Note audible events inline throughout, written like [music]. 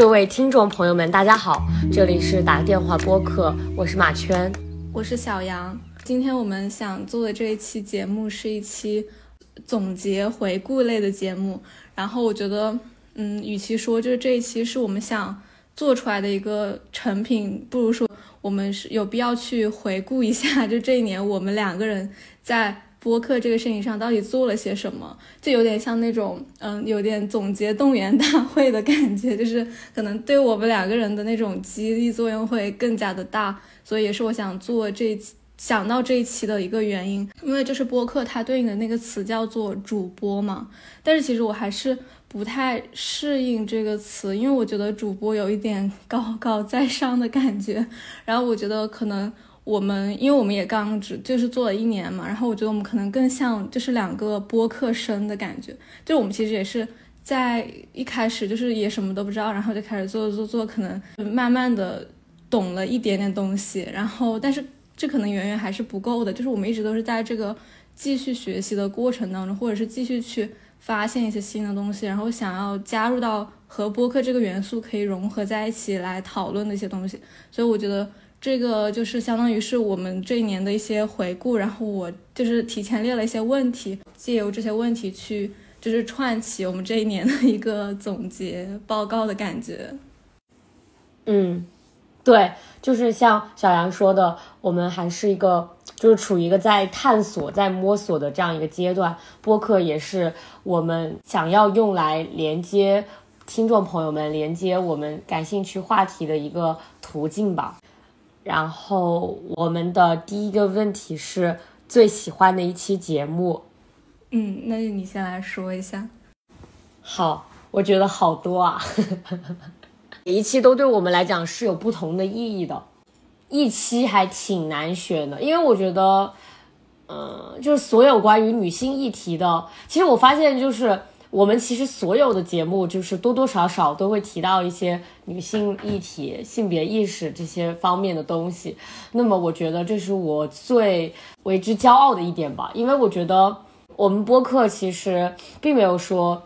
各位听众朋友们，大家好，这里是打电话播客，我是马圈，我是小杨。今天我们想做的这一期节目是一期总结回顾类的节目。然后我觉得，嗯，与其说就是这一期是我们想做出来的一个成品，不如说我们是有必要去回顾一下，就这一年我们两个人在。播客这个事情上到底做了些什么，就有点像那种，嗯，有点总结动员大会的感觉，就是可能对我们两个人的那种激励作用会更加的大，所以也是我想做这想到这一期的一个原因，因为就是播客它对应的那个词叫做主播嘛，但是其实我还是不太适应这个词，因为我觉得主播有一点高高在上的感觉，然后我觉得可能。我们因为我们也刚只就是做了一年嘛，然后我觉得我们可能更像就是两个播客生的感觉，就我们其实也是在一开始就是也什么都不知道，然后就开始做做做，可能慢慢的懂了一点点东西，然后但是这可能远远还是不够的，就是我们一直都是在这个继续学习的过程当中，或者是继续去发现一些新的东西，然后想要加入到和播客这个元素可以融合在一起来讨论的一些东西，所以我觉得。这个就是相当于是我们这一年的一些回顾，然后我就是提前列了一些问题，借由这些问题去就是串起我们这一年的一个总结报告的感觉。嗯，对，就是像小杨说的，我们还是一个就是处于一个在探索、在摸索的这样一个阶段，播客也是我们想要用来连接听众朋友们、连接我们感兴趣话题的一个途径吧。然后我们的第一个问题是最喜欢的一期节目，嗯，那就你先来说一下。好，我觉得好多啊，每一期都对我们来讲是有不同的意义的，一期还挺难选的，因为我觉得，嗯，就是所有关于女性议题的，其实我发现就是。我们其实所有的节目，就是多多少少都会提到一些女性议题、性别意识这些方面的东西。那么，我觉得这是我最为之骄傲的一点吧。因为我觉得我们播客其实并没有说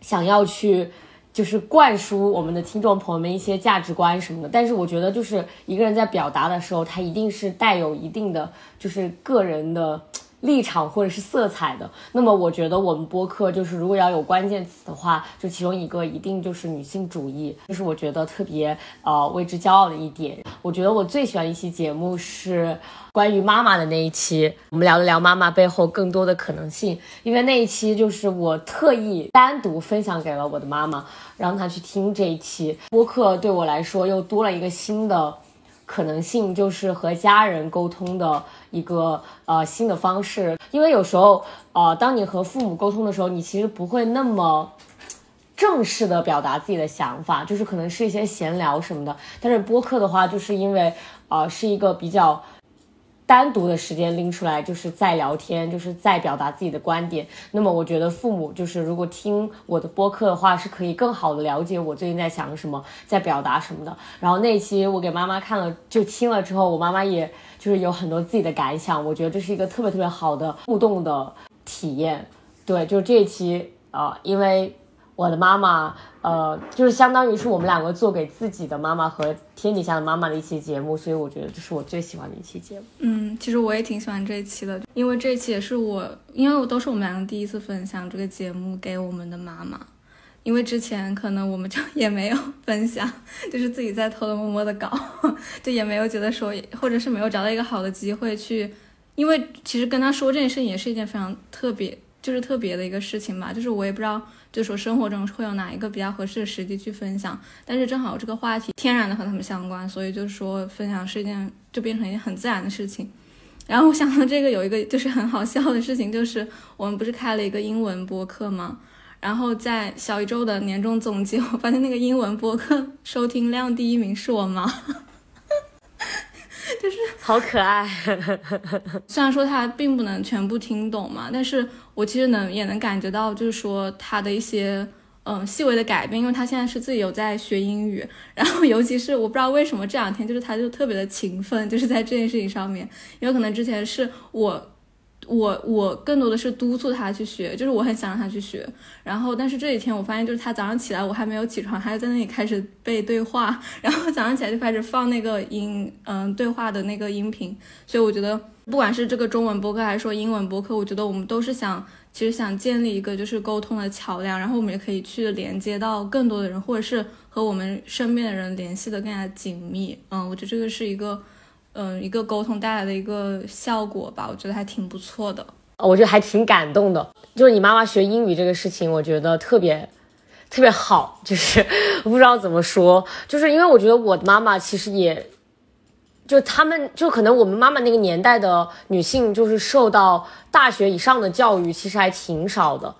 想要去就是灌输我们的听众朋友们一些价值观什么的。但是，我觉得就是一个人在表达的时候，他一定是带有一定的就是个人的。立场或者是色彩的，那么我觉得我们播客就是如果要有关键词的话，就其中一个一定就是女性主义，就是我觉得特别呃为之骄傲的一点。我觉得我最喜欢一期节目是关于妈妈的那一期，我们聊了聊妈妈背后更多的可能性，因为那一期就是我特意单独分享给了我的妈妈，让她去听这一期播客，对我来说又多了一个新的。可能性就是和家人沟通的一个呃新的方式，因为有时候呃，当你和父母沟通的时候，你其实不会那么正式的表达自己的想法，就是可能是一些闲聊什么的。但是播客的话，就是因为呃是一个比较。单独的时间拎出来，就是在聊天，就是在表达自己的观点。那么，我觉得父母就是如果听我的播客的话，是可以更好的了解我最近在想什么，在表达什么的。然后那一期我给妈妈看了，就听了之后，我妈妈也就是有很多自己的感想。我觉得这是一个特别特别好的互动的体验。对，就这一期啊，因为。我的妈妈，呃，就是相当于是我们两个做给自己的妈妈和天底下的妈妈的一期节目，所以我觉得这是我最喜欢的一期节目。嗯，其实我也挺喜欢这一期的，因为这一期也是我，因为我都是我们两个第一次分享这个节目给我们的妈妈，因为之前可能我们就也没有分享，就是自己在偷偷摸摸的搞，[laughs] 就也没有觉得说，或者是没有找到一个好的机会去，因为其实跟他说这件事情也是一件非常特别，就是特别的一个事情吧，就是我也不知道。就说生活中会有哪一个比较合适的时机去分享，但是正好这个话题天然的和他们相关，所以就说分享是一件就变成一件很自然的事情。然后我想到这个有一个就是很好笑的事情，就是我们不是开了一个英文播客吗？然后在小宇宙的年终总结，我发现那个英文播客收听量第一名是我妈。就是好可爱，[laughs] 虽然说他并不能全部听懂嘛，但是我其实能也能感觉到，就是说他的一些嗯细微的改变，因为他现在是自己有在学英语，然后尤其是我不知道为什么这两天就是他就特别的勤奋，就是在这件事情上面，因为可能之前是我我我更多的是督促他去学，就是我很想让他去学。然后，但是这几天我发现，就是他早上起来，我还没有起床，他就在那里开始背对话，[laughs] 然后早上起来就开始放那个音，嗯，对话的那个音频。所以我觉得，不管是这个中文播客还是说英文播客，我觉得我们都是想，其实想建立一个就是沟通的桥梁，然后我们也可以去连接到更多的人，或者是和我们身边的人联系的更加紧密。嗯，我觉得这个是一个。嗯，一个沟通带来的一个效果吧，我觉得还挺不错的。我觉得还挺感动的，就是你妈妈学英语这个事情，我觉得特别特别好，就是不知道怎么说，就是因为我觉得我妈妈其实也，就他们就可能我们妈妈那个年代的女性，就是受到大学以上的教育其实还挺少的。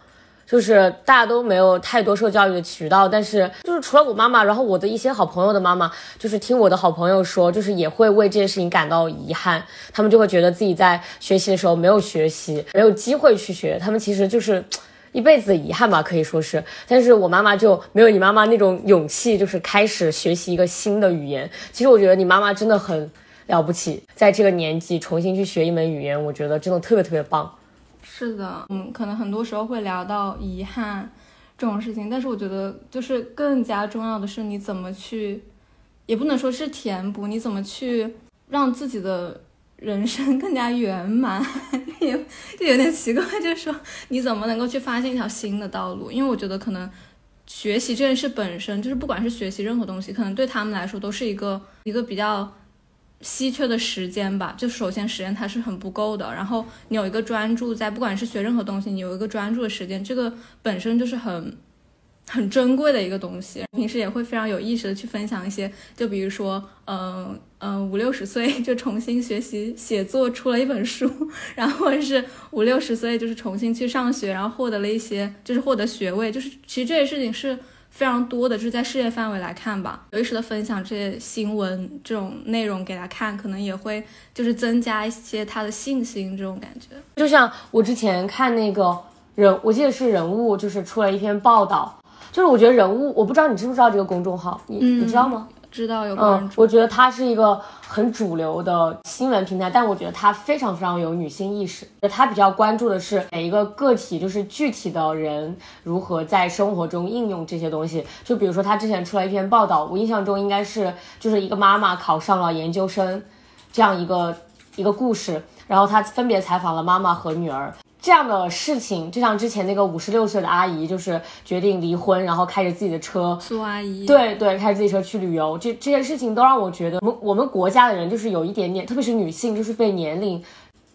就是大家都没有太多受教育的渠道，但是就是除了我妈妈，然后我的一些好朋友的妈妈，就是听我的好朋友说，就是也会为这件事情感到遗憾，他们就会觉得自己在学习的时候没有学习，没有机会去学，他们其实就是一辈子的遗憾吧，可以说是。但是我妈妈就没有你妈妈那种勇气，就是开始学习一个新的语言。其实我觉得你妈妈真的很了不起，在这个年纪重新去学一门语言，我觉得真的特别特别棒。是的，嗯，可能很多时候会聊到遗憾这种事情，但是我觉得就是更加重要的是你怎么去，也不能说是填补，你怎么去让自己的人生更加圆满，也就有点奇怪，就是说你怎么能够去发现一条新的道路？因为我觉得可能学习这件事本身就是，不管是学习任何东西，可能对他们来说都是一个一个比较。稀缺的时间吧，就首先时间它是很不够的，然后你有一个专注在，不管是学任何东西，你有一个专注的时间，这个本身就是很很珍贵的一个东西。平时也会非常有意识的去分享一些，就比如说，嗯嗯，五六十岁就重新学习写作，出了一本书，然后是五六十岁就是重新去上学，然后获得了一些，就是获得学位，就是其实这些事情是。非常多的，就是在世界范围来看吧，有意识的分享这些新闻这种内容给他看，可能也会就是增加一些他的信心这种感觉。就像我之前看那个人，我记得是人物，就是出了一篇报道，就是我觉得人物，我不知道你知不知道这个公众号，你你知道吗？知道有关注，我觉得它是一个很主流的新闻平台，但我觉得它非常非常有女性意识。它比较关注的是每一个个体，就是具体的人如何在生活中应用这些东西。就比如说，他之前出了一篇报道，我印象中应该是就是一个妈妈考上了研究生这样一个一个故事，然后他分别采访了妈妈和女儿。这样的事情，就像之前那个五十六岁的阿姨，就是决定离婚，然后开着自己的车，苏阿姨，对对，开着自己车去旅游，这这些事情都让我觉得，我们我们国家的人就是有一点点，特别是女性，就是被年龄，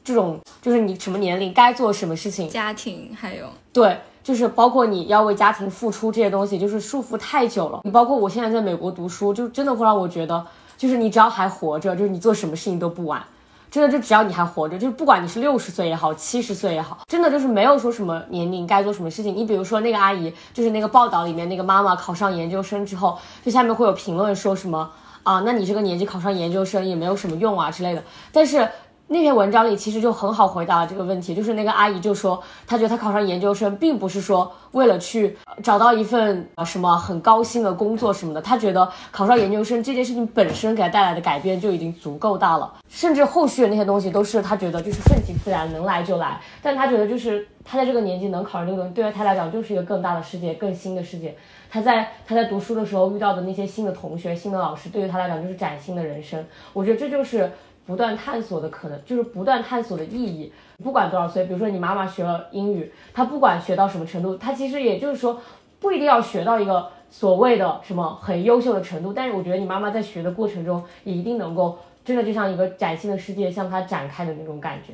这种就是你什么年龄该做什么事情，家庭还有对，就是包括你要为家庭付出这些东西，就是束缚太久了。你包括我现在在美国读书，就真的会让我觉得，就是你只要还活着，就是你做什么事情都不晚。真的就只要你还活着，就是不管你是六十岁也好，七十岁也好，真的就是没有说什么年龄该做什么事情。你比如说那个阿姨，就是那个报道里面那个妈妈考上研究生之后，就下面会有评论说什么啊，那你这个年纪考上研究生也没有什么用啊之类的。但是。那篇文章里其实就很好回答了这个问题，就是那个阿姨就说，她觉得她考上研究生并不是说为了去找到一份什么很高薪的工作什么的，她觉得考上研究生这件事情本身给她带来的改变就已经足够大了，甚至后续的那些东西都是她觉得就是顺其自然，能来就来。但她觉得就是她在这个年纪能考上这个，对于她来讲就是一个更大的世界，更新的世界。她在她在读书的时候遇到的那些新的同学、新的老师，对于她来讲就是崭新的人生。我觉得这就是。不断探索的可能就是不断探索的意义。不管多少岁，比如说你妈妈学了英语，她不管学到什么程度，她其实也就是说不一定要学到一个所谓的什么很优秀的程度。但是我觉得你妈妈在学的过程中，也一定能够真的就像一个崭新的世界向她展开的那种感觉。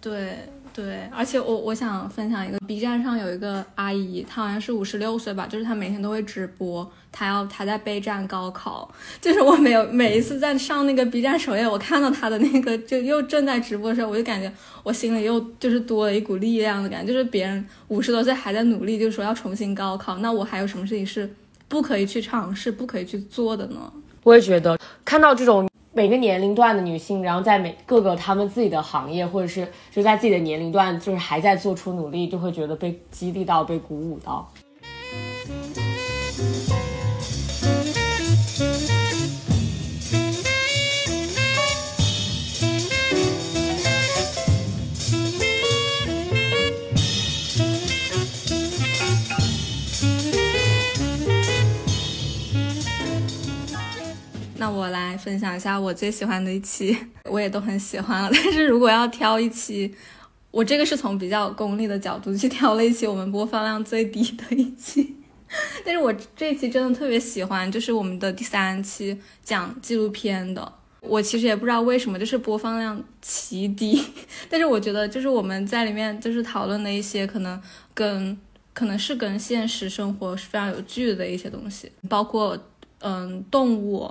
对。对，而且我我想分享一个 B 站上有一个阿姨，她好像是五十六岁吧，就是她每天都会直播，她要她在备战高考，[laughs] 就是我没有每一次在上那个 B 站首页，我看到她的那个就又正在直播的时候，我就感觉我心里又就是多了一股力量的感觉，就是别人五十多岁还在努力，就是说要重新高考，那我还有什么事情是不可以去尝试、不可以去做的呢？我也觉得看到这种。每个年龄段的女性，然后在每各个她们自己的行业，或者是就在自己的年龄段，就是还在做出努力，就会觉得被激励到，被鼓舞到。那我来分享一下我最喜欢的一期，我也都很喜欢了。但是如果要挑一期，我这个是从比较功利的角度去挑了一期我们播放量最低的一期。但是我这一期真的特别喜欢，就是我们的第三期讲纪录片的。我其实也不知道为什么，就是播放量奇低。[laughs] 但是我觉得，就是我们在里面就是讨论的一些可能跟可能是跟现实生活是非常有距离的一些东西，包括嗯动物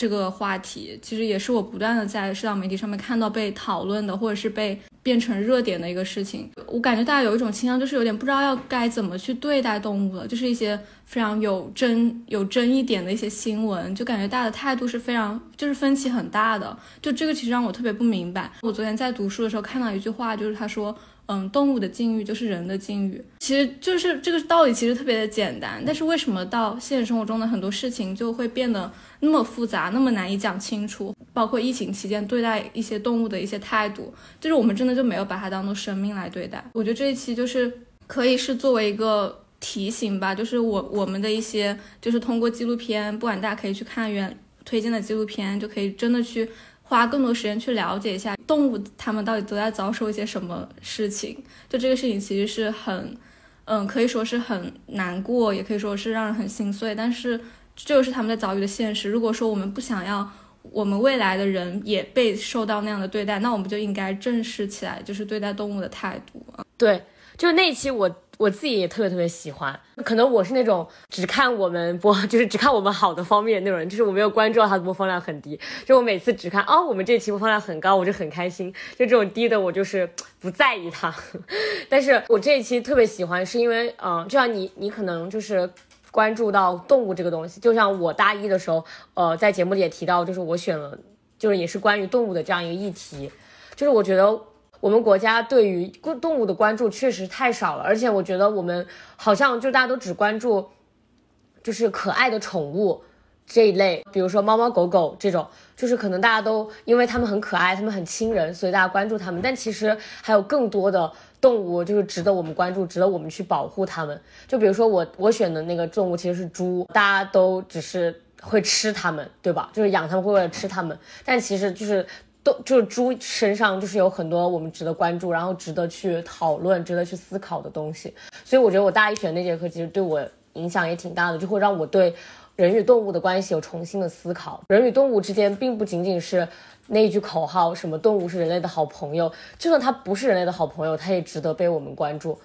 这个话题，其实也是我不断的在社交媒体上面看到被讨论的，或者是被。变成热点的一个事情，我感觉大家有一种倾向，就是有点不知道要该怎么去对待动物了，就是一些非常有争有争议点的一些新闻，就感觉大家的态度是非常就是分歧很大的，就这个其实让我特别不明白。我昨天在读书的时候看到一句话，就是他说。嗯，动物的境遇就是人的境遇，其实就是这个道理，其实特别的简单。但是为什么到现实生活中的很多事情就会变得那么复杂，那么难以讲清楚？包括疫情期间对待一些动物的一些态度，就是我们真的就没有把它当做生命来对待。我觉得这一期就是可以是作为一个提醒吧，就是我我们的一些，就是通过纪录片，不管大家可以去看原推荐的纪录片，就可以真的去。花更多时间去了解一下动物，它们到底都在遭受一些什么事情。就这个事情其实是很，嗯，可以说是很难过，也可以说是让人很心碎。但是这就是他们在遭遇的现实。如果说我们不想要我们未来的人也被受到那样的对待，那我们就应该正视起来，就是对待动物的态度啊。对，就那一期我。我自己也特别特别喜欢，可能我是那种只看我们播，[laughs] 就是只看我们好的方面那种人，就是我没有关注到它的播放量很低，就我每次只看哦，我们这期播放量很高，我就很开心，就这种低的我就是不在意它。[laughs] 但是我这一期特别喜欢，是因为嗯，就像你，你可能就是关注到动物这个东西，就像我大一的时候，呃，在节目里也提到，就是我选了，就是也是关于动物的这样一个议题，就是我觉得。我们国家对于动物的关注确实太少了，而且我觉得我们好像就大家都只关注，就是可爱的宠物这一类，比如说猫猫狗狗这种，就是可能大家都因为它们很可爱，它们很亲人，所以大家关注它们。但其实还有更多的动物就是值得我们关注，值得我们去保护它们。就比如说我我选的那个动物其实是猪，大家都只是会吃它们，对吧？就是养它们会为了吃它们，但其实就是。都就是猪身上就是有很多我们值得关注，然后值得去讨论、值得去思考的东西。所以我觉得我大一选那节课其实对我影响也挺大的，就会让我对人与动物的关系有重新的思考。人与动物之间并不仅仅是那一句口号，什么动物是人类的好朋友，就算它不是人类的好朋友，它也值得被我们关注。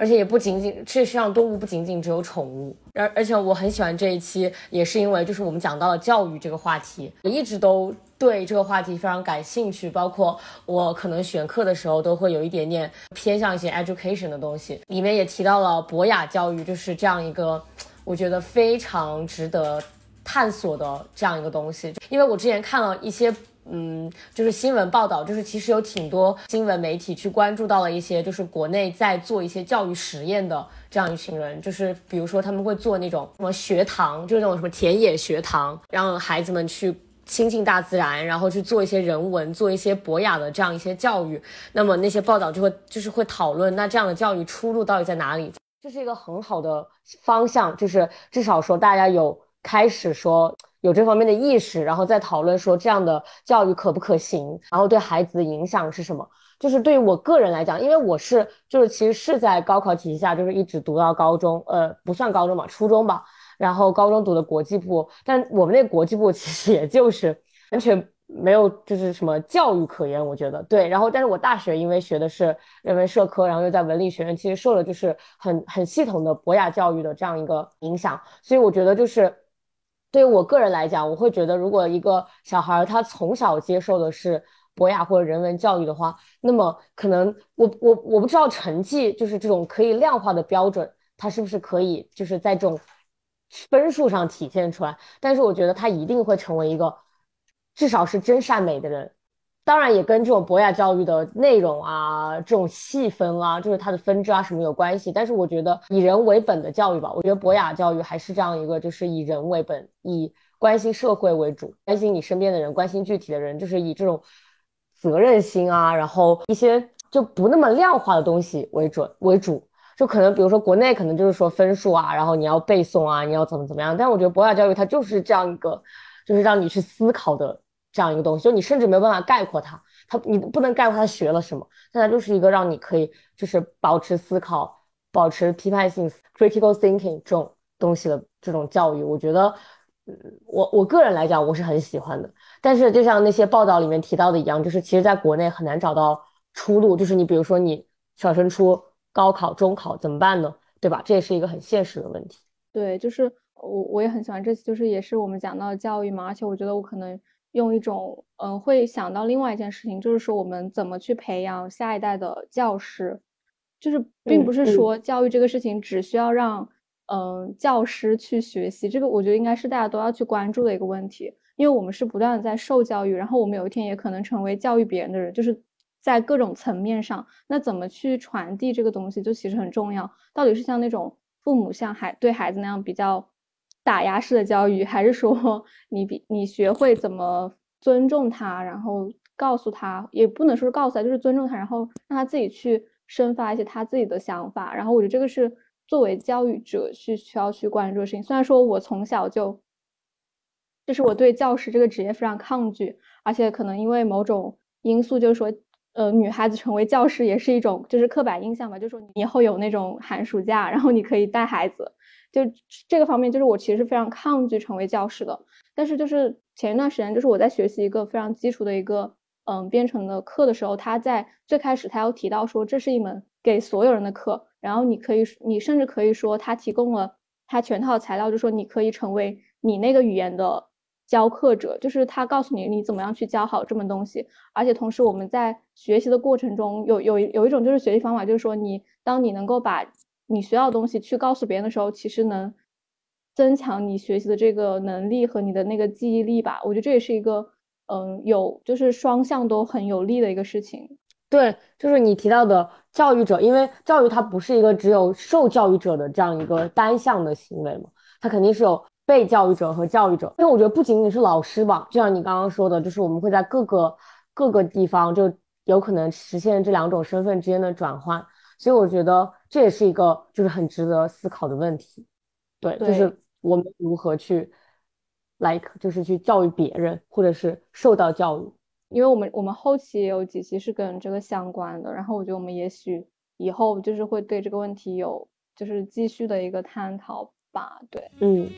而且也不仅仅，事实上动物不仅仅只有宠物，而而且我很喜欢这一期，也是因为就是我们讲到了教育这个话题，我一直都对这个话题非常感兴趣，包括我可能选课的时候都会有一点点偏向一些 education 的东西，里面也提到了博雅教育，就是这样一个我觉得非常值得探索的这样一个东西，因为我之前看了一些。嗯，就是新闻报道，就是其实有挺多新闻媒体去关注到了一些，就是国内在做一些教育实验的这样一群人，就是比如说他们会做那种什么学堂，就是那种什么田野学堂，让孩子们去亲近大自然，然后去做一些人文，做一些博雅的这样一些教育。那么那些报道就会就是会讨论，那这样的教育出路到底在哪里？这是一个很好的方向，就是至少说大家有开始说。有这方面的意识，然后再讨论说这样的教育可不可行，然后对孩子的影响是什么？就是对于我个人来讲，因为我是就是其实是在高考体系下，就是一直读到高中，呃，不算高中吧，初中吧。然后高中读的国际部，但我们那国际部其实也就是完全没有就是什么教育可言，我觉得对。然后，但是我大学因为学的是人文社科，然后又在文理学院，其实受了就是很很系统的博雅教育的这样一个影响，所以我觉得就是。对于我个人来讲，我会觉得，如果一个小孩他从小接受的是博雅或者人文教育的话，那么可能我我我不知道成绩就是这种可以量化的标准，他是不是可以就是在这种分数上体现出来？但是我觉得他一定会成为一个至少是真善美的人。当然也跟这种博雅教育的内容啊，这种细分啊，就是它的分支啊什么有关系。但是我觉得以人为本的教育吧，我觉得博雅教育还是这样一个，就是以人为本，以关心社会为主，关心你身边的人，关心具体的人，就是以这种责任心啊，然后一些就不那么量化的东西为准为主。就可能比如说国内可能就是说分数啊，然后你要背诵啊，你要怎么怎么样。但我觉得博雅教育它就是这样一个。就是让你去思考的这样一个东西。就你甚至没有办法概括它，它你不能概括它学了什么，但它就是一个让你可以就是保持思考、保持批判性 （critical thinking） 这种东西的这种教育。我觉得，我我个人来讲，我是很喜欢的。但是就像那些报道里面提到的一样，就是其实在国内很难找到出路。就是你比如说你小升初、高考、中考怎么办呢？对吧？这也是一个很现实的问题。对，就是我我也很喜欢这次，就是也是我们讲到教育嘛，而且我觉得我可能用一种嗯，会想到另外一件事情，就是说我们怎么去培养下一代的教师，就是并不是说教育这个事情只需要让嗯教师去学习，这个我觉得应该是大家都要去关注的一个问题，因为我们是不断的在受教育，然后我们有一天也可能成为教育别人的人，就是在各种层面上，那怎么去传递这个东西就其实很重要，到底是像那种。父母像孩对孩子那样比较打压式的教育，还是说 [laughs] 你比你学会怎么尊重他，然后告诉他，也不能说是告诉他，就是尊重他，然后让他自己去生发一些他自己的想法。然后我觉得这个是作为教育者去需要去关注的事情。虽然说我从小就，就是我对教师这个职业非常抗拒，而且可能因为某种因素，就是说。呃，女孩子成为教师也是一种就是刻板印象吧，就是说你以后有那种寒暑假，然后你可以带孩子，就这个方面，就是我其实非常抗拒成为教师的。但是就是前一段时间，就是我在学习一个非常基础的一个嗯编程的课的时候，他在最开始他要提到说这是一门给所有人的课，然后你可以你甚至可以说他提供了他全套材料，就说你可以成为你那个语言的。教课者就是他告诉你你怎么样去教好这门东西，而且同时我们在学习的过程中有有有一种就是学习方法，就是说你当你能够把你学到的东西去告诉别人的时候，其实能增强你学习的这个能力和你的那个记忆力吧。我觉得这也是一个嗯有就是双向都很有利的一个事情。对，就是你提到的教育者，因为教育它不是一个只有受教育者的这样一个单向的行为嘛，它肯定是有。被教育者和教育者，因为我觉得不仅仅是老师吧，就像你刚刚说的，就是我们会在各个各个地方就有可能实现这两种身份之间的转换，所以我觉得这也是一个就是很值得思考的问题。对，就是我们如何去，like 就是去教育别人，或者是受到教育，因为我们我们后期也有几期是跟这个相关的，然后我觉得我们也许以后就是会对这个问题有就是继续的一个探讨吧。对，嗯。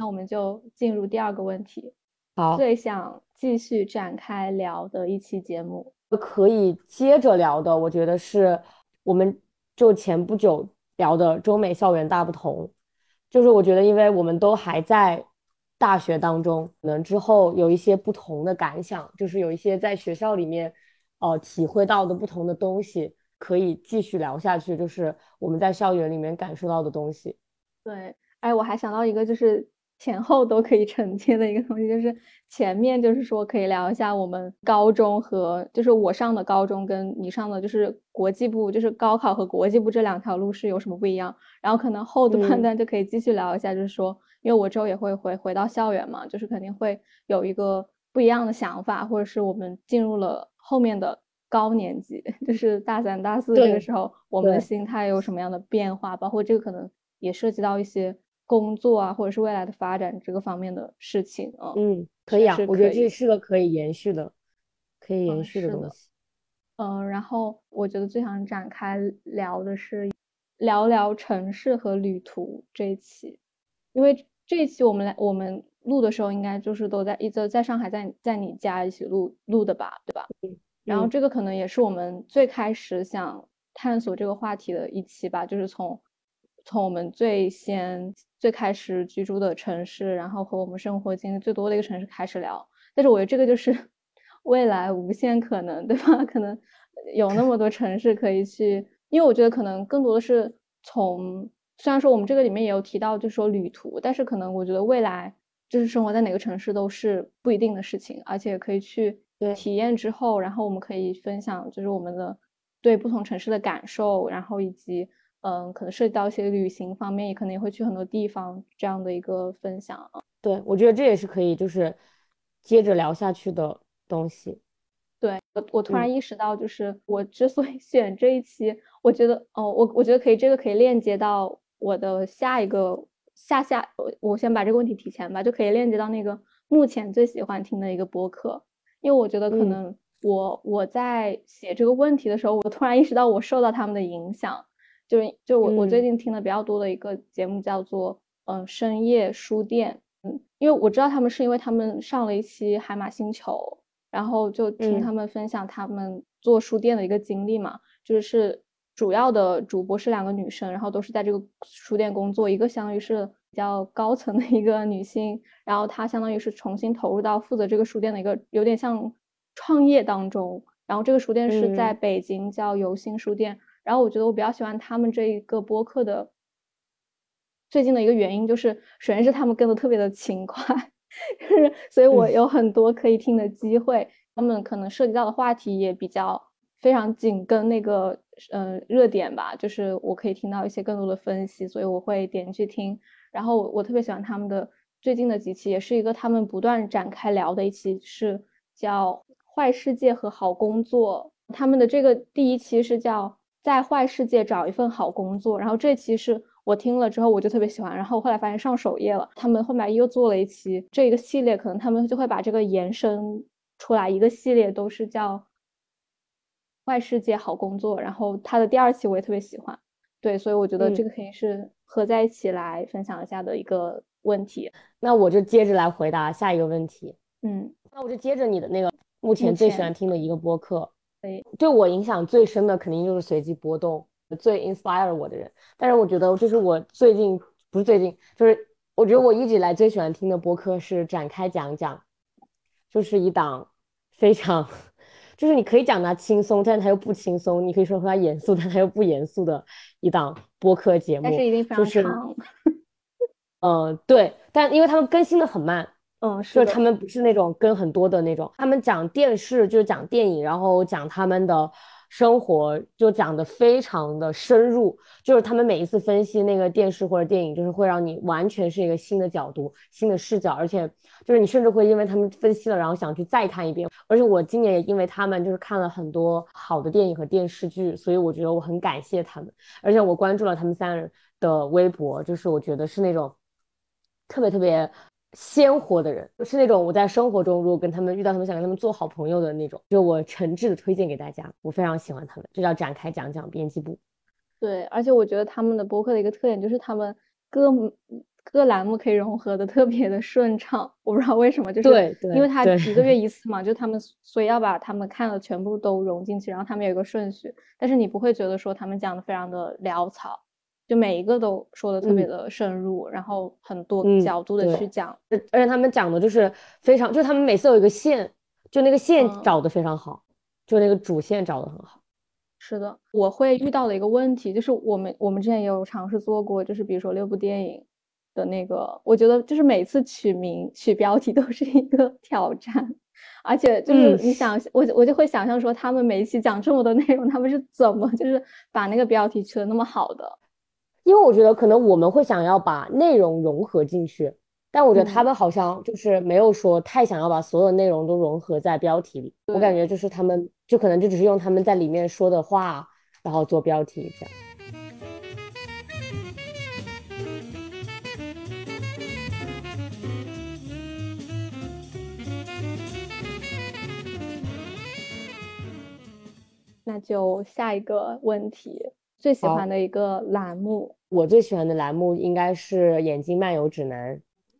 那我们就进入第二个问题。好，最想继续展开聊的一期节目，可以接着聊的，我觉得是我们就前不久聊的中美校园大不同。就是我觉得，因为我们都还在大学当中，可能之后有一些不同的感想，就是有一些在学校里面，呃，体会到的不同的东西，可以继续聊下去。就是我们在校园里面感受到的东西。对，哎，我还想到一个，就是。前后都可以承接的一个东西，就是前面就是说可以聊一下我们高中和就是我上的高中跟你上的就是国际部，就是高考和国际部这两条路是有什么不一样。然后可能后的判断就可以继续聊一下，就是说，因为我之后也会回回到校园嘛，就是肯定会有一个不一样的想法，或者是我们进入了后面的高年级，[laughs] 就是大三、大四这个时候，我们的心态有什么样的变化，包括这个可能也涉及到一些。工作啊，或者是未来的发展这个方面的事情啊，嗯，可以啊，我觉得这是个可以延续的，可以延续的东西。嗯，然后我觉得最想展开聊的是聊聊城市和旅途这一期，因为这一期我们来我们录的时候，应该就是都在一直在上海，在在你家一起录录的吧，对吧？嗯。然后这个可能也是我们最开始想探索这个话题的一期吧，就是从。从我们最先最开始居住的城市，然后和我们生活经历最多的一个城市开始聊，但是我觉得这个就是 [laughs] 未来无限可能，对吧？[laughs] 可能有那么多城市可以去，因为我觉得可能更多的是从，虽然说我们这个里面也有提到，就是说旅途，但是可能我觉得未来就是生活在哪个城市都是不一定的事情，而且可以去体验之后，然后我们可以分享，就是我们的对不同城市的感受，然后以及。嗯，可能涉及到一些旅行方面，也可能也会去很多地方这样的一个分享。对，我觉得这也是可以，就是接着聊下去的东西。对我，我突然意识到，就是我之所以选这一期，我觉得哦，我我觉得可以，这个可以链接到我的下一个下下，我我先把这个问题提前吧，就可以链接到那个目前最喜欢听的一个播客，因为我觉得可能我我在写这个问题的时候，我突然意识到我受到他们的影响，就是就我我最近听的比较多的一个节目叫做嗯深夜书店，嗯，因为我知道他们是因为他们上了一期海马星球。然后就听他们分享他们做书店的一个经历嘛，就是主要的主播是两个女生，然后都是在这个书店工作，一个相当于是比较高层的一个女性，然后她相当于是重新投入到负责这个书店的一个有点像创业当中，然后这个书店是在北京叫游心书店，然后我觉得我比较喜欢他们这一个播客的最近的一个原因就是，首先是他们跟的特别的勤快。就是，所以我有很多可以听的机会。他们可能涉及到的话题也比较非常紧跟那个嗯热点吧，就是我可以听到一些更多的分析，所以我会点进去听。然后我特别喜欢他们的最近的几期，也是一个他们不断展开聊的一期，是叫《坏世界和好工作》。他们的这个第一期是叫在坏世界找一份好工作，然后这期是。我听了之后，我就特别喜欢。然后后来发现上首页了，他们后面又做了一期这一个系列，可能他们就会把这个延伸出来，一个系列都是叫《坏世界好工作》。然后它的第二期我也特别喜欢，对，所以我觉得这个肯定是合在一起来分享一下的一个问题。那我就接着来回答下一个问题。嗯，那我就接着你的那个目前最喜欢听的一个播客。对，对我影响最深的肯定就是随机波动。最 inspire 我的人，但是我觉得就是我最近不是最近，就是我觉得我一直以来最喜欢听的播客是展开讲讲，就是一档非常，就是你可以讲它轻松，但是它又不轻松；你可以说它严肃，但它又不严肃的一档播客节目。但是一定非常长。[laughs] 嗯，对，但因为他们更新的很慢，嗯，是他们不是那种跟很多的那种，他们讲电视就是讲电影，然后讲他们的。生活就讲的非常的深入，就是他们每一次分析那个电视或者电影，就是会让你完全是一个新的角度、新的视角，而且就是你甚至会因为他们分析了，然后想去再看一遍。而且我今年也因为他们就是看了很多好的电影和电视剧，所以我觉得我很感谢他们。而且我关注了他们三人的微博，就是我觉得是那种特别特别。鲜活的人，就是那种我在生活中如果跟他们遇到，他们想跟他们做好朋友的那种，就我诚挚的推荐给大家，我非常喜欢他们，这叫展开讲讲编辑部。对，而且我觉得他们的播客的一个特点就是他们各各栏目可以融合的特别的顺畅，我不知道为什么，就是对，因为他一个月一次嘛，就他们所以要把他们看的全部都融进去，然后他们有一个顺序，但是你不会觉得说他们讲的非常的潦草。就每一个都说的特别的深入，然后很多角度的去讲，而且他们讲的就是非常，就他们每次有一个线，就那个线找的非常好，就那个主线找的很好。是的，我会遇到的一个问题就是，我们我们之前也有尝试做过，就是比如说六部电影的那个，我觉得就是每次取名取标题都是一个 [laughs] 挑战，而且就是你想，我我就会想象说，他们每一期讲这么多内容，他们是怎么就是把那个标题取得那么好的？因为我觉得可能我们会想要把内容融合进去，但我觉得他们好像就是没有说太想要把所有内容都融合在标题里。我感觉就是他们就可能就只是用他们在里面说的话，然后做标题这样。那就下一个问题。最喜欢的一个栏目，我最喜欢的栏目应该是《眼睛漫游指南》，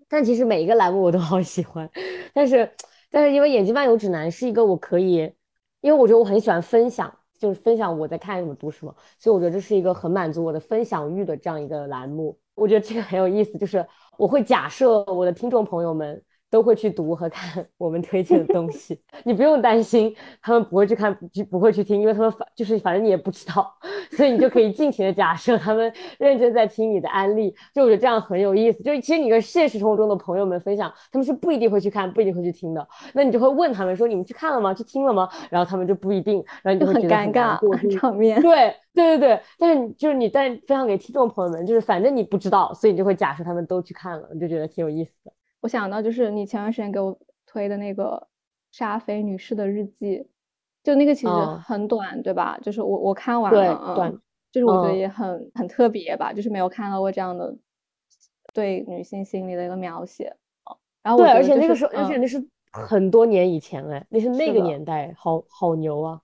但其实每一个栏目我都好喜欢，但是但是因为《眼睛漫游指南》是一个我可以，因为我觉得我很喜欢分享，就是分享我在看什么读什么，所以我觉得这是一个很满足我的分享欲的这样一个栏目。我觉得这个很有意思，就是我会假设我的听众朋友们。都会去读和看 [laughs] 我们推荐的东西，[laughs] 你不用担心他们不会去看，就不会去听，因为他们反就是反正你也不知道，[laughs] 所以你就可以尽情的假设他们认真在听你的安利，就我觉得这样很有意思。就是其实你跟现实生活中的朋友们分享，他们是不一定会去看，不一定会去听的。那你就会问他们说：“你们去看了吗？去听了吗？”然后他们就不一定，然后你就会觉得很尴尬场面。对对对对，但是就是你在分享给听众朋友们，就是反正你不知道，所以你就会假设他们都去看了，你就觉得挺有意思的。我想到就是你前段时间给我推的那个沙菲女士的日记，就那个其实很短，对吧？就是我我看完了，短，就是我觉得也很很特别吧，就是没有看到过这样的对女性心理的一个描写然后对，而且那个时候，而且那是很多年以前哎，那是那个年代，好好牛啊！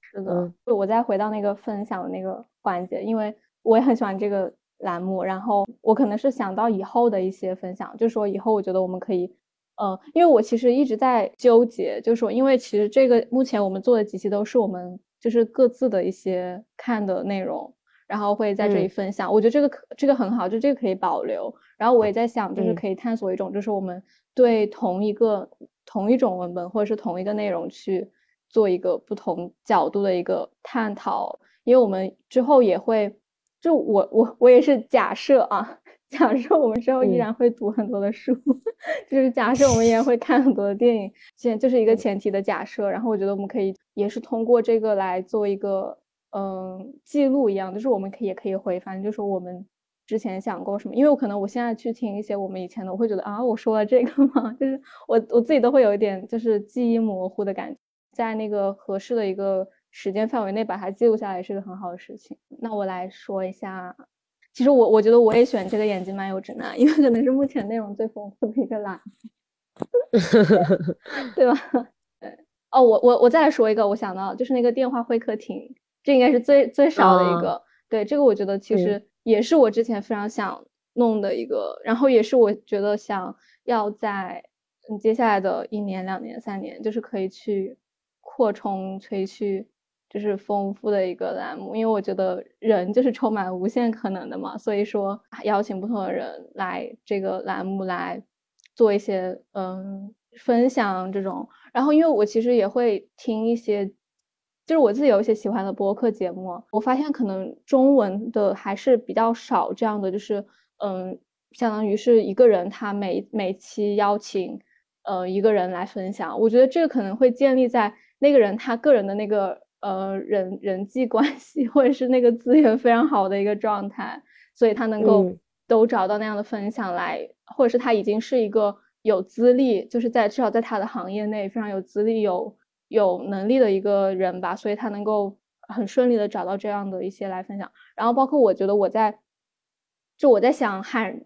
是的，就我再回到那个分享的那个环节，因为我也很喜欢这个栏目，然后我可能是想到以后的一些分享，就是说以后我觉得我们可以，呃，因为我其实一直在纠结，就是说，因为其实这个目前我们做的几期都是我们就是各自的一些看的内容，然后会在这里分享，我觉得这个可这个很好，就这个可以保留。然后我也在想，就是可以探索一种，就是我们对同一个同一种文本或者是同一个内容去。做一个不同角度的一个探讨，因为我们之后也会，就我我我也是假设啊，假设我们之后依然会读很多的书，[laughs] 就是假设我们依然会看很多的电影，现就是一个前提的假设。然后我觉得我们可以也是通过这个来做一个嗯记录一样，就是我们可以也可以回翻，就是我们之前想过什么。因为我可能我现在去听一些我们以前的，我会觉得啊，我说了这个吗？[laughs] 就是我我自己都会有一点就是记忆模糊的感觉。在那个合适的一个时间范围内把它记录下来是个很好的事情。那我来说一下，其实我我觉得我也选这个眼睛漫游指南，因为可能是目前内容最丰富的一个栏 [laughs] 对吧？对。哦，我我我再来说一个，我想到就是那个电话会客厅，这应该是最最少的一个。对，这个我觉得其实也是我之前非常想弄的一个，然后也是我觉得想要在嗯接下来的一年、两年、三年，就是可以去。扩充可以去就是丰富的一个栏目，因为我觉得人就是充满无限可能的嘛，所以说邀请不同的人来这个栏目来做一些嗯分享这种。然后因为我其实也会听一些，就是我自己有一些喜欢的播客节目，我发现可能中文的还是比较少这样的，就是嗯，相当于是一个人他每每期邀请呃一个人来分享，我觉得这个可能会建立在。那个人他个人的那个呃人人际关系或者是那个资源非常好的一个状态，所以他能够都找到那样的分享来，或者是他已经是一个有资历，就是在至少在他的行业内非常有资历、有有能力的一个人吧，所以他能够很顺利的找到这样的一些来分享。然后包括我觉得我在，就我在想喊。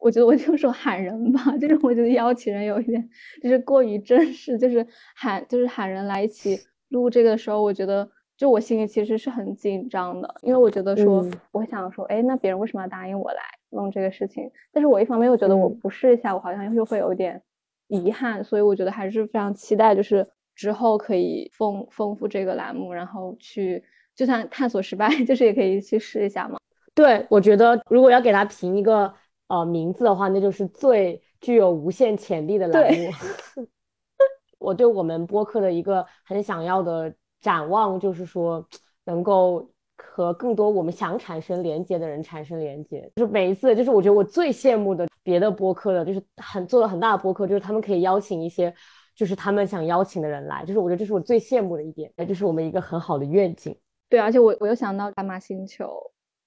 我觉得我就说喊人吧，就是我觉得邀请人有一点就是过于正式，就是喊就是喊人来一起录这个的时候，我觉得就我心里其实是很紧张的，因为我觉得说我想说，哎，那别人为什么要答应我来弄这个事情？但是我一方面又觉得我不试一下，我好像又会有点遗憾，所以我觉得还是非常期待，就是之后可以丰丰富这个栏目，然后去就算探索失败，[laughs] 就是也可以去试一下嘛。对，我觉得如果要给他评一个。呃，名字的话，那就是最具有无限潜力的栏目。[laughs] 我对我们播客的一个很想要的展望，就是说能够和更多我们想产生连接的人产生连接。就是每一次，就是我觉得我最羡慕的别的播客的，就是很做了很大的播客，就是他们可以邀请一些，就是他们想邀请的人来。就是我觉得这是我最羡慕的一点，这是我们一个很好的愿景。对，而且我我又想到大马星球。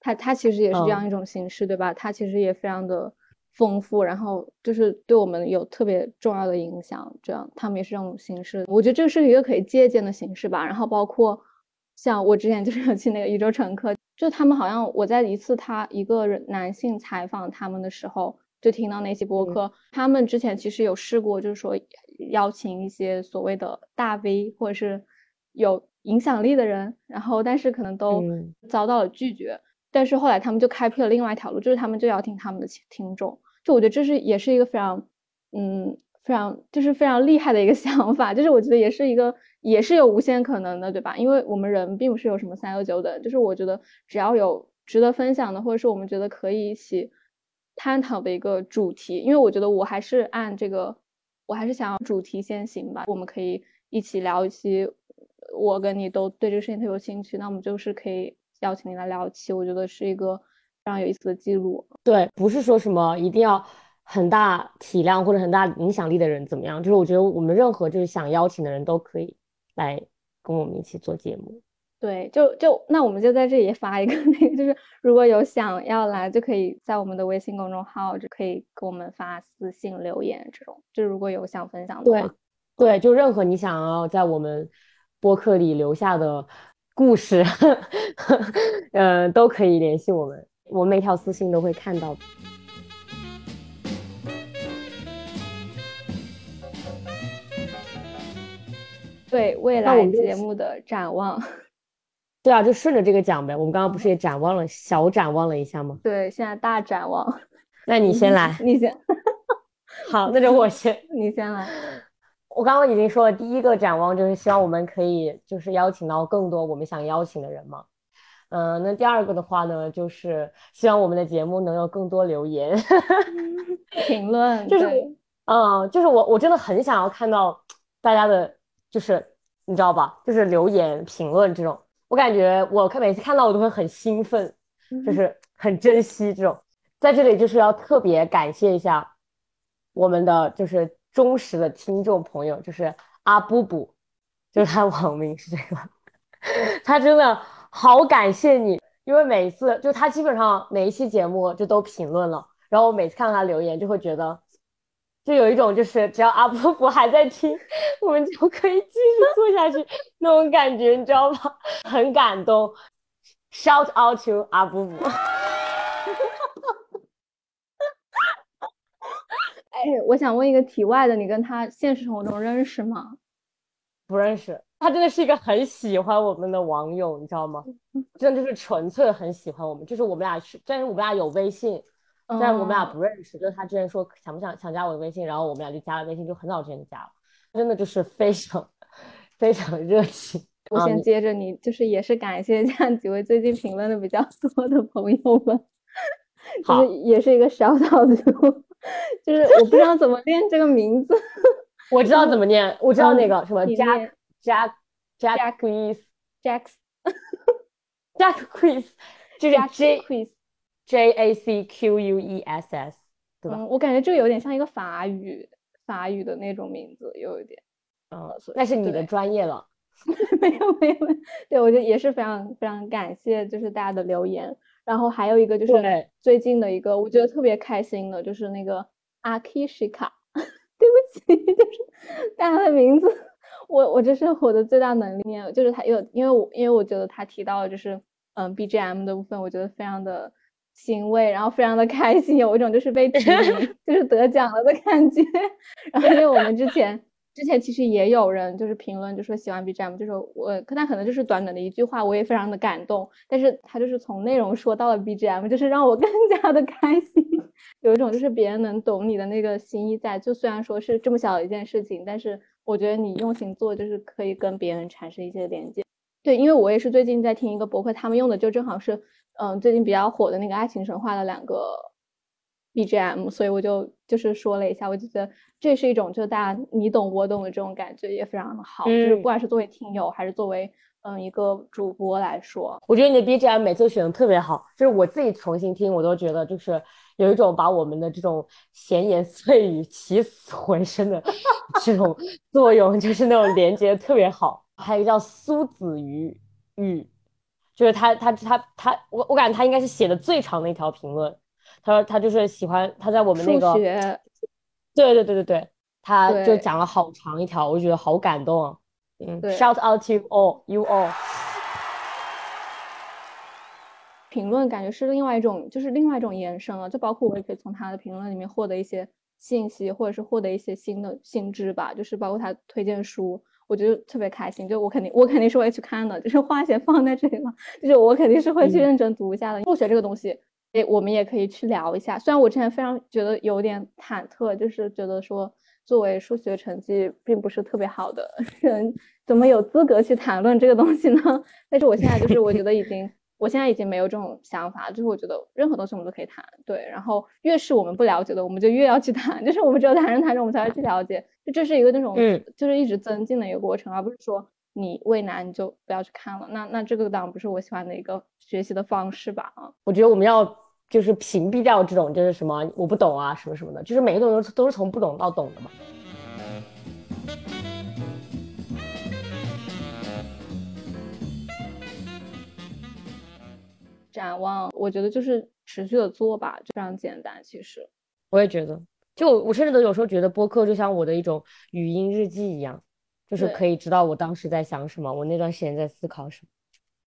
它它其实也是这样一种形式，对吧？它其实也非常的丰富，然后就是对我们有特别重要的影响。这样，他们也是这种形式。我觉得这个是一个可以借鉴的形式吧。然后包括像我之前 [laughs] 就是有去那个宇宙乘客，就他们好像我在一次他一个人男性采访他们的时候，就听到那些播客，他们之前其实有试过，就是说邀请一些所谓的大 V 或者是有影响力的人，然后但是可能都遭到了拒绝。但是后来他们就开辟了另外一条路，就是他们就要听他们的听众。就我觉得这是也是一个非常，嗯，非常就是非常厉害的一个 [laughs] 想法。就是我觉得也是一个也是有无限可能的，对吧？因为我们人并不是有什么三六九等，就是我觉得只要有值得分享的，或者是我们觉得可以一起探讨的一个主题。因为我觉得我还是按这个，我还是想要主题先行吧。我们可以一起聊一期，我跟你都对这个事情特别有兴趣，那我们就是可以。邀请你来聊起，我觉得是一个非常有意思的记录。对，不是说什么一定要很大体量或者很大影响力的人怎么样，就是我觉得我们任何就是想邀请的人都可以来跟我们一起做节目。对，就就那我们就在这里发一个那个，就是如果有想要来，就可以在我们的微信公众号就可以给我们发私信留言这种。就如果有想分享的话，对，对，就任何你想要在我们。播客里留下的故事，[laughs] 呃，都可以联系我们，我每条私信都会看到。对未来节目的展望，[laughs] 对啊，就顺着这个讲呗。我们刚刚不是也展望了，小展望了一下吗？对，现在大展望。那你先来，你先。[laughs] 好，那就我先，你先来。我刚刚已经说了，第一个展望就是希望我们可以就是邀请到更多我们想邀请的人嘛。嗯，那第二个的话呢，就是希望我们的节目能有更多留言、[laughs] 评论。就是，嗯，就是我我真的很想要看到大家的。就是你知道吧？就是留言评论这种，我感觉我看每次看到我都会很兴奋，就是很珍惜这种。在这里就是要特别感谢一下我们的就是忠实的听众朋友，就是阿布布，就是他网名是这个，[laughs] 他真的好感谢你，因为每次就他基本上每一期节目就都评论了，然后我每次看到他留言就会觉得。就有一种，就是只要阿布布还在听，我们就可以继续做下去那种感觉，你知道吗？[laughs] 很感动，shout out to 阿布布。哎，我想问一个题外的，你跟他现实生活中认识吗？不认识，他真的是一个很喜欢我们的网友，你知道吗？真的就是纯粹很喜欢我们，就是我们俩是，但是我们俩有微信。但是我们俩不认识，就是他之前说想不想想加我的微信，然后我们俩就加了微信，就很早之前就加了，真的就是非常非常热情。我先接着你，就是也是感谢这样几位最近评论的比较多的朋友们，就是也是一个小小的，[laughs] 就是我不知道怎么念这个名字，[laughs] 我知道怎么念，我知道那个什么 Jack Jack [laughs] Jack Quiz Jack Jack Quiz，就是 J Quiz。J A C Q U E S S，对吧？我感觉这个有点像一个法语，法语的那种名字，有一点。嗯，那是你的专业了。没有没有，对我觉得也是非常非常感谢，就是大家的留言。然后还有一个就是最近的一个，我觉得特别开心的，就是那个阿 i k a 对不起，[laughs] 就是大家的名字，我我这是我的最大能力，就是他有，因为我因为我觉得他提到就是嗯 B G M 的部分，我觉得非常的。欣慰，然后非常的开心，有一种就是被提名，[laughs] 就是得奖了的感觉。[laughs] 然后因为我们之前之前其实也有人就是评论，就说喜欢 BGM，就是我，可他可能就是短短的一句话，我也非常的感动。但是他就是从内容说到了 BGM，就是让我 [laughs] 更加的开心。有一种就是别人能懂你的那个心意在，就虽然说是这么小的一件事情，但是我觉得你用心做，就是可以跟别人产生一些连接。对，因为我也是最近在听一个博客，他们用的就正好是。嗯，最近比较火的那个《爱情神话》的两个 BGM，所以我就就是说了一下，我就觉得这是一种就大家你懂我懂的这种感觉，也非常的好。就是不管是作为听友还是作为嗯一个主播来说，我觉得你的 BGM 每次选的特别好。就是我自己重新听，我都觉得就是有一种把我们的这种闲言碎语起死回生的这种作用，就是那种连接特别好。还有一个叫苏子瑜玉。就是他，他，他，他，我我感觉他应该是写的最长的一条评论。他说他就是喜欢他在我们那个，对对对对对，他就讲了好长一条，我就觉得好感动啊。嗯，shout out to all you all。评论感觉是另外一种，就是另外一种延伸了。就包括我也可以从他的评论里面获得一些信息，或者是获得一些新的新知吧。就是包括他推荐书。我觉得特别开心，就我肯定我肯定是会去看的，就是花钱放在这里了，就是我肯定是会去认真读一下的。数学这个东西，诶，我们也可以去聊一下。虽然我之前非常觉得有点忐忑，就是觉得说作为数学成绩并不是特别好的人，[laughs] 怎么有资格去谈论这个东西呢？[laughs] 但是我现在就是我觉得已经。我现在已经没有这种想法，就是我觉得任何东西我们都可以谈，对。然后越是我们不了解的，我们就越要去谈，[laughs] 就是我们只有谈着谈着，我们才会去了解。就这是一个那种，嗯，就是一直增进的一个过程，而不是说你畏难你就不要去看了。那那这个当然不是我喜欢的一个学习的方式吧？啊，我觉得我们要就是屏蔽掉这种就是什么我不懂啊什么什么的，就是每个东西都是从不懂到懂的嘛。展望，我觉得就是持续的做吧，就非常简单。其实我也觉得，就我甚至都有时候觉得播客就像我的一种语音日记一样，就是可以知道我当时在想什么，我那段时间在思考什么。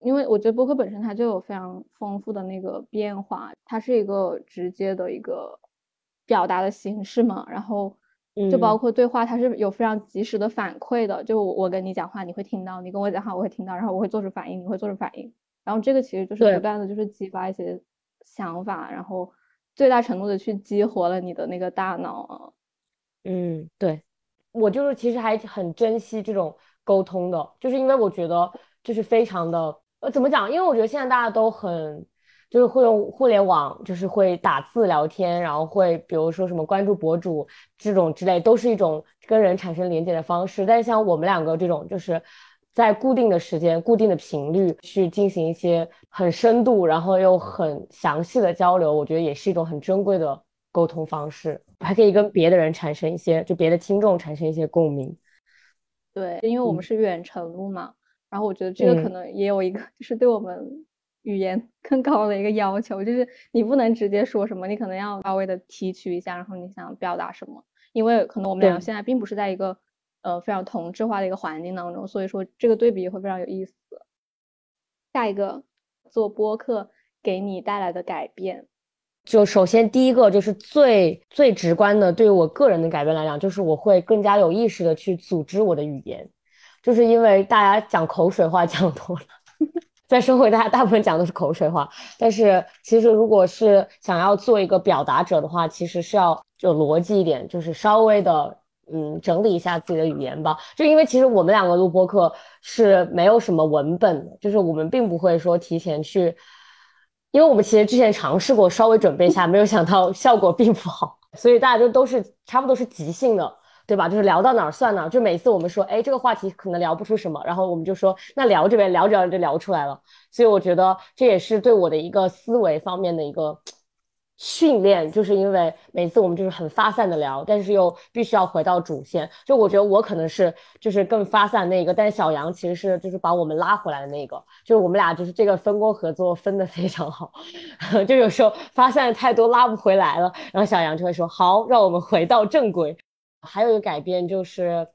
因为我觉得播客本身它就有非常丰富的那个变化，它是一个直接的一个表达的形式嘛，然后就包括对话，它是有非常及时的反馈的。就我跟你讲话，你会听到；你跟我讲话，我会听到，然后我会做出反应，你会做出反应。然后这个其实就是不断的就是激发一些想法，然后最大程度的去激活了你的那个大脑。嗯，对，我就是其实还很珍惜这种沟通的，就是因为我觉得就是非常的。呃，怎么讲？因为我觉得现在大家都很，就是会用互联网，就是会打字聊天，然后会比如说什么关注博主这种之类，都是一种跟人产生连接的方式。但是像我们两个这种，就是在固定的时间、固定的频率去进行一些很深度，然后又很详细的交流，我觉得也是一种很珍贵的沟通方式，还可以跟别的人产生一些，就别的听众产生一些共鸣。对，因为我们是远程录嘛。然后我觉得这个可能也有一个，就是对我们语言 [laughs] 更高的一个要求，就是你不能直接说什么，你可能要稍微的提取一下，然后你想表达什么，因为可能我们俩现在并不是在一个呃非常同质化的一个环境当中，所以说这个对比也会非常有意思。下一个做播客给你带来的改变，就首先第一个就是最最直观的，对于我个人的改变来讲，就是我会更加有意识的去组织我的语言。就是因为大家讲口水话讲多了，在生活大家大部分讲都是口水话。但是其实如果是想要做一个表达者的话，其实是要有逻辑一点，就是稍微的嗯整理一下自己的语言吧。就因为其实我们两个录播课是没有什么文本的，就是我们并不会说提前去，因为我们其实之前尝试过稍微准备一下，没有想到效果并不好，所以大家就都是差不多是即兴的。对吧？就是聊到哪儿算哪儿。就每次我们说，哎，这个话题可能聊不出什么，然后我们就说，那聊这边聊着聊着就聊出来了。所以我觉得这也是对我的一个思维方面的一个训练，就是因为每次我们就是很发散的聊，但是又必须要回到主线。就我觉得我可能是就是更发散那个，但是小杨其实是就是把我们拉回来的那个。就是我们俩就是这个分工合作分的非常好，[laughs] 就有时候发散的太多拉不回来了，然后小杨就会说，好，让我们回到正轨。还有一个改变就是，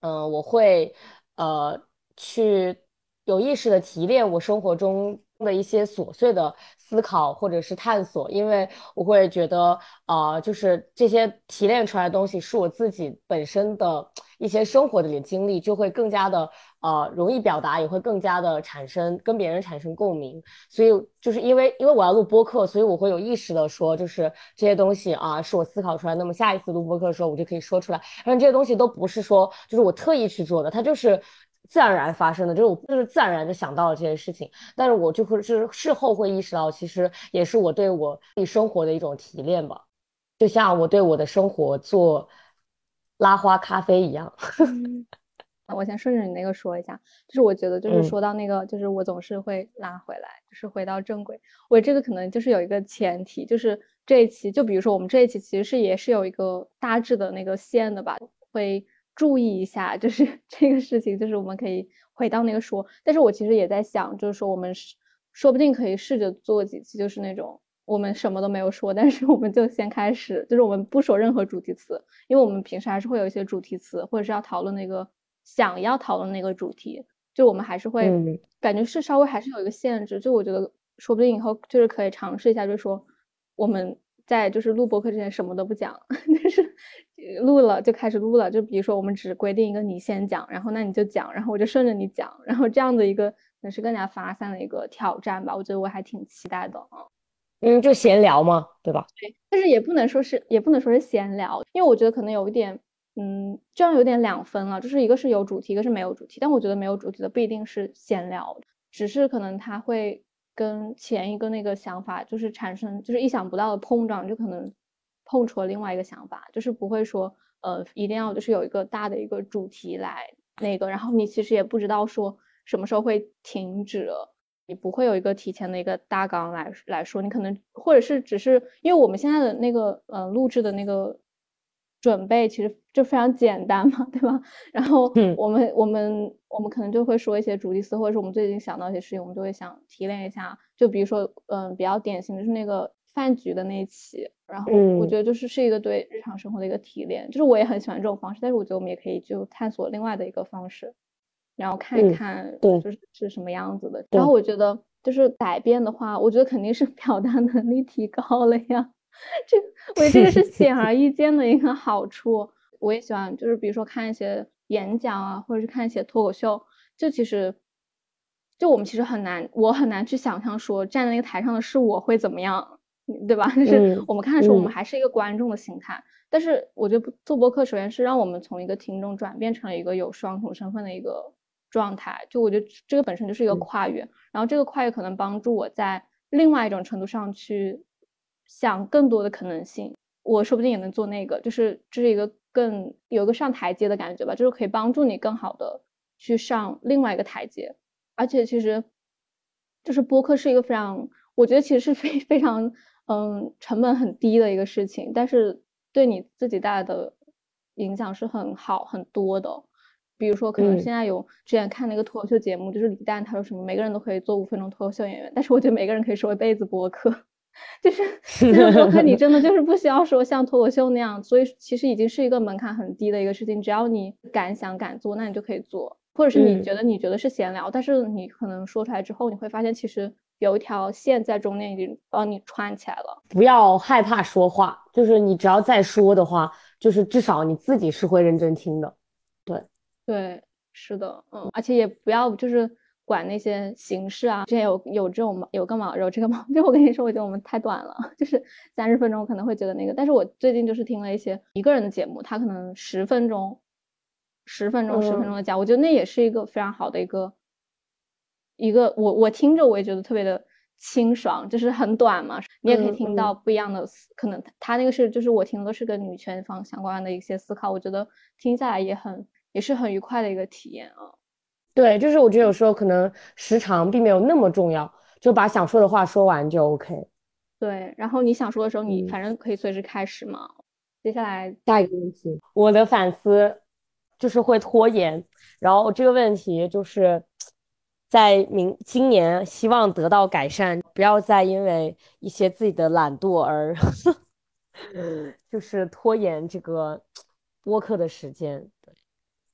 嗯，我会呃去有意识的提炼我生活中的一些琐碎的思考或者是探索，因为我会觉得啊，就是这些提炼出来的东西是我自己本身的一些生活的经历，就会更加的。呃，容易表达也会更加的产生跟别人产生共鸣，所以就是因为因为我要录播客，所以我会有意识的说，就是这些东西啊是我思考出来，那么下一次录播客的时候我就可以说出来。但这些东西都不是说就是我特意去做的，它就是自然而然发生的，就是我就是自然而然就想到了这些事情。但是我就会是事后会意识到，其实也是我对我自己生活的一种提炼吧，就像我对我的生活做拉花咖啡一样。[laughs] 我先顺着你那个说一下，就是我觉得就是说到那个，就是我总是会拉回来，就是回到正轨。我这个可能就是有一个前提，就是这一期，就比如说我们这一期其实是也是有一个大致的那个线的吧，会注意一下，就是 [laughs] 这个事情，就是我们可以回到那个说。但是我其实也在想，就是说我们说不定可以试着做几期，就是那种我们什么都没有说，但是我们就先开始，就是我们不说任何主题词，因为我们平时还是会有一些主题词，或者是要讨论那个。想要讨论那个主题，就我们还是会感觉是稍微还是有一个限制。就我觉得，说不定以后就是可以尝试一下，就是说我们在就是录播课之前什么都不讲，[laughs] 但是录了就开始录了。就比如说我们只规定一个你先讲，然后那你就讲，然后我就顺着你讲，然后这样的一个也是更加发散的一个挑战吧。我觉得我还挺期待的啊。嗯，就闲聊嘛，对吧？对，但是也不能说是也不能说是闲聊，因为我觉得可能有一点。嗯，这样有点两分了，就是一个是有主题，一个是没有主题。但我觉得没有主题的不一定是闲聊，只是可能他会跟前一个那个想法就是产生就是意想不到的碰撞，就可能碰出了另外一个想法，就是不会说呃一定要就是有一个大的一个主题来那个，然后你其实也不知道说什么时候会停止，你不会有一个提前的一个大纲来来说，你可能或者是只是因为我们现在的那个呃录制的那个。准备其实就非常简单嘛，对吧？[laughs] 然后我们我们我们可能就会说一些主题词，或者是我们最近想到一些事情，我们就会想提炼一下。就比如说，嗯，比较典型的是那个饭局的那一期，然后我觉得就是是一个对日常生活的一个提炼，就是我也很喜欢这种方式，但是我觉得我们也可以就探索另外的一个方式，然后看一看对就是是什么样子的。然后我觉得就是改变的话，我觉得肯定是 [laughs] 表达能力提高了呀，[laughs] 这我觉得这个是显而易见的一个好处。我也喜欢就是比如说看一些演讲啊，或者是看一些脱口秀，就其实就我们其实很难，我很难去想象说站在那个台上的是我会怎么样。对吧？就 [laughs] 是我们看的时候，我们还是一个观众的心态。但是我觉得做播客，首先是让我们从一个听众转变成了一个有双重身份的一个状态。就我觉得这个本身就是一个跨越，然后这个跨越可能帮助我在另外一种程度上去想更多的可能性。我说不定也能做那个，就是这是一个更有一个上台阶的感觉吧，就是可以帮助你更好的去上另外一个台阶。而且其实，就是播客是一个非常，我觉得其实是非非常。嗯，成本很低的一个事情，但是对你自己带来的影响是很好很多的。比如说，可能现在有之前看那个脱口秀节目，就是李诞他说什么每个人都可以做五分钟脱口秀演员，但是我觉得每个人可以说一辈子播客，[laughs] 就是这个播客你真的就是不需要说像脱口秀那样，所以其实已经是一个门槛很低的一个事情，只要你敢想敢做，那你就可以做。或者是你觉得你觉得是闲聊，但是你可能说出来之后，你会发现其实。有一条线在中间已经帮你串起来了。不要害怕说话，就是你只要再说的话，就是至少你自己是会认真听的。对，对，是的，嗯，而且也不要就是管那些形式啊。之前有有这种有个毛，有这个毛，就我跟你说，我觉得我们太短了，就是三十分钟可能会觉得那个。但是我最近就是听了一些一个人的节目，他可能十分钟，十分钟，十分钟的讲，我觉得那也是一个非常好的一个。一个我我听着我也觉得特别的清爽，就是很短嘛，你也可以听到不一样的，可能他那个是就是我听的都是跟女权方相关的一些思考，我觉得听下来也很也是很愉快的一个体验啊。对，就是我觉得有时候可能时长并没有那么重要，就把想说的话说完就 OK。对，然后你想说的时候，你反正可以随时开始嘛。接下来下一个问题，我的反思就是会拖延，然后这个问题就是。在明今年，希望得到改善，不要再因为一些自己的懒惰而，[laughs] 就是拖延这个播客的时间。对，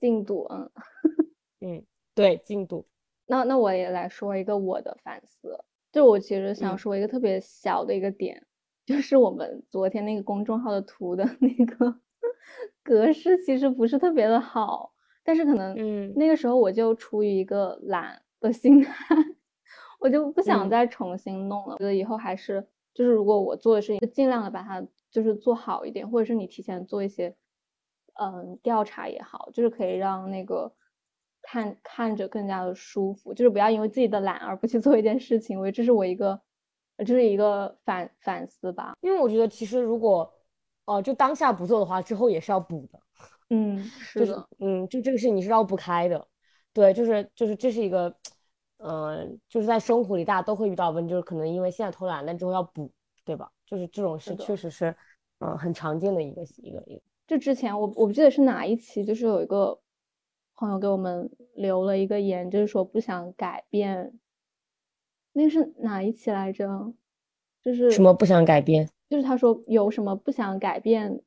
进度，嗯，[laughs] 嗯，对，进度。那那我也来说一个我的反思，就我其实想说一个特别小的一个点，就是我们昨天那个公众号的图的那个 [laughs] 格式其实不是特别的好，但是可能，嗯，那个时候我就出于一个懒。的心态，我就不想再重新弄了。觉得以后还是就是，如果我做的事情，尽量的把它就是做好一点，或者是你提前做一些嗯调查也好，就是可以让那个看看着更加的舒服。就是不要因为自己的懒而不去做一件事情。我觉得这是我一个这是一个反反思吧。因为我觉得其实如果哦就当下不做的话，之后也是要补的。嗯，是的，嗯，就这个事情你是绕不开的。对，就是就是这是一个，嗯，就是在生活里大家都会遇到问题，就是可能因为现在偷懒，但之后要补，对吧？就是这种事确实是，嗯，很常见的一个一个一个。就之前我我不记得是哪一期，就是有一个朋友给我们留了一个言，就是说不想改变。那是哪一期来着？就是什么不想改变？就是他说有什么不想改变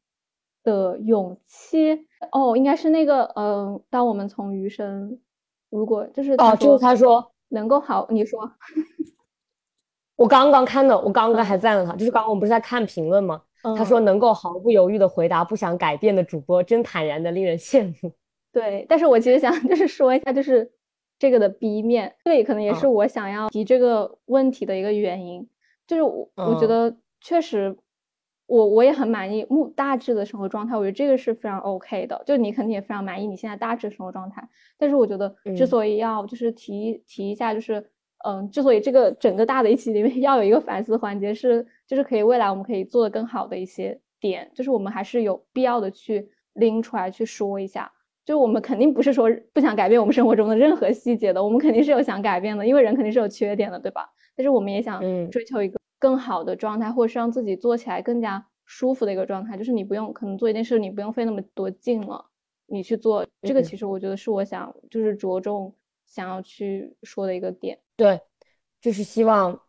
的勇气？哦，应该是那个，嗯，当我们从余生。如果就是哦，就是他说能够好，你说，我刚刚看的，我刚刚还赞了他，就是刚刚我们不是在看评论吗？他说能够毫不犹豫的回答不想改变的主播，真坦然的令人羡慕。对，但是我其实想就是说一下，就是这个的 B 面，这个可能也是我想要提这个问题的一个原因，就是我我觉得确实。我我也很满意目大致的生活状态，我觉得这个是非常 OK 的。就你肯定也非常满意你现在大致生活状态，但是我觉得之所以要就是提提一下，就是嗯，之所以这个整个大的一期里面 [laughs] 要有一个反思环节，是就是可以未来我们可以做的更好的一些点，就是我们还是有必要的去拎出来去说一下。就我们肯定不是说不想改变我们生活中的任何细节的，我们肯定是有想改变的，因为人肯定是有缺点的，对吧？但是我们也想追求一个。更好的状态，或者是让自己做起来更加舒服的一个状态，就是你不用可能做一件事，你不用费那么多劲了，你去做这个，其实我觉得是我想就是着重想要去说的一个点。对，就是希望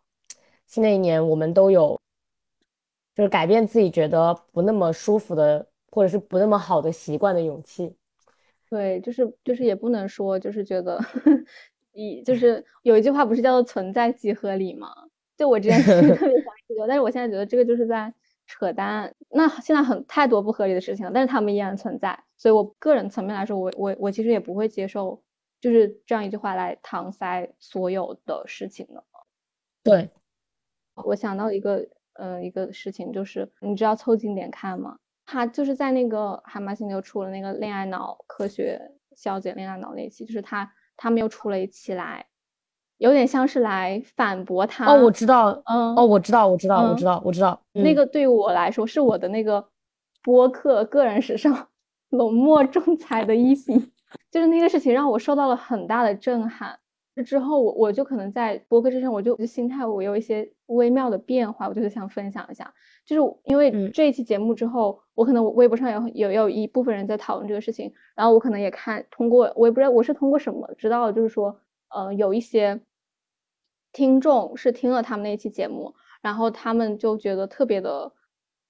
新的一年我们都有，就是改变自己觉得不那么舒服的，或者是不那么好的习惯的勇气。对，就是就是也不能说就是觉得，[laughs] 一就是有一句话不是叫做存在即合理吗？就我之前其 [laughs] 实特别想这个，但是我现在觉得这个就是在扯淡。那现在很太多不合理的事情了，但是他们依然存在。所以我个人层面来说，我我我其实也不会接受就是这样一句话来搪塞所有的事情的。对，我想到一个呃一个事情，就是你知道凑近点看吗？他就是在那个海马星球出了那个恋爱脑科学消解恋爱脑那期，就是他他们又出了一期来，有点像是来反驳他。哦，我知道，嗯，哦，我知道，我知道，我知道，我知道。那个对于我来说是我的那个播客个人史上浓墨重彩的一笔，就是那个事情让我受到了很大的震撼。之后我我就可能在播客之上，我就心态我有一些微妙的变化，我就是想分享一下，就是因为这一期节目之后，我可能微博上有有有一部分人在讨论这个事情，然后我可能也看通过我也不知道我是通过什么知道，就是说，呃，有一些听众是听了他们那期节目，然后他们就觉得特别的，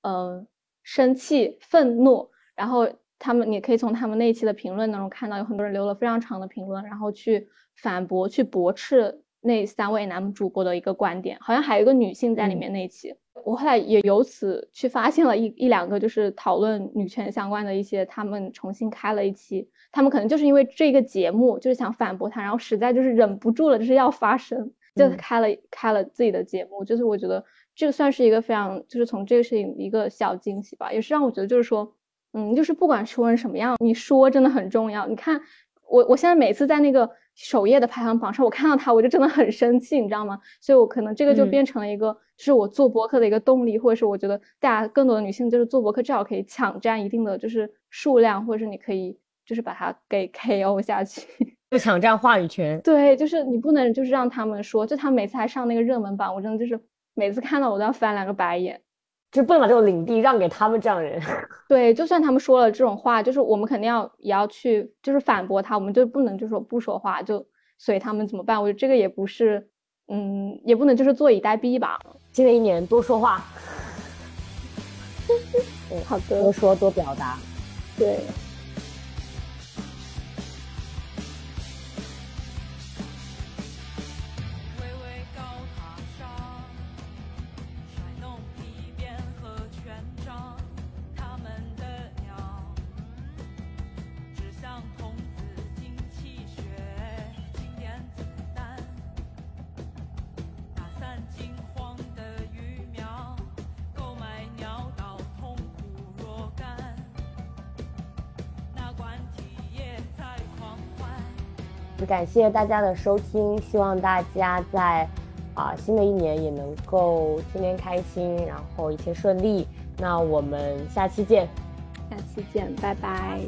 嗯，生气、愤怒，然后他们你可以从他们那一期的评论当中看到，有很多人留了非常长的评论，然后去。反驳去驳斥那三位男主播的一个观点，好像还有一个女性在里面那一期，我后来也由此去发现了一一两个就是讨论女权相关的一些，他们重新开了一期，他们可能就是因为这个节目就是想反驳他，然后实在就是忍不住了，就是要发声，就开了开了自己的节目，就是我觉得这个算是一个非常就是从这个事情一个小惊喜吧，也是让我觉得就是说，嗯，就是不管说成什么样，你说真的很重要，你看。我我现在每次在那个首页的排行榜上，我看到他，我就真的很生气，你知道吗？所以，我可能这个就变成了一个，就是我做博客的一个动力，或者是我觉得大家更多的女性就是做博客，至少可以抢占一定的就是数量，或者是你可以就是把它给 KO 下去，就抢占话语权。对，就是你不能就是让他们说，就他每次还上那个热门榜，我真的就是每次看到我都要翻两个白眼。就不能把这种领地让给他们这样人。[laughs] 对，就算他们说了这种话，就是我们肯定要也要去，就是反驳他，我们就不能就说不说话，就随他们怎么办？我觉得这个也不是，嗯，也不能就是坐以待毙吧。新的一年多说话。[laughs] 好的。多说多表达。对。感谢大家的收听，希望大家在啊新的一年也能够天天开心，然后一切顺利。那我们下期见，下期见，拜拜。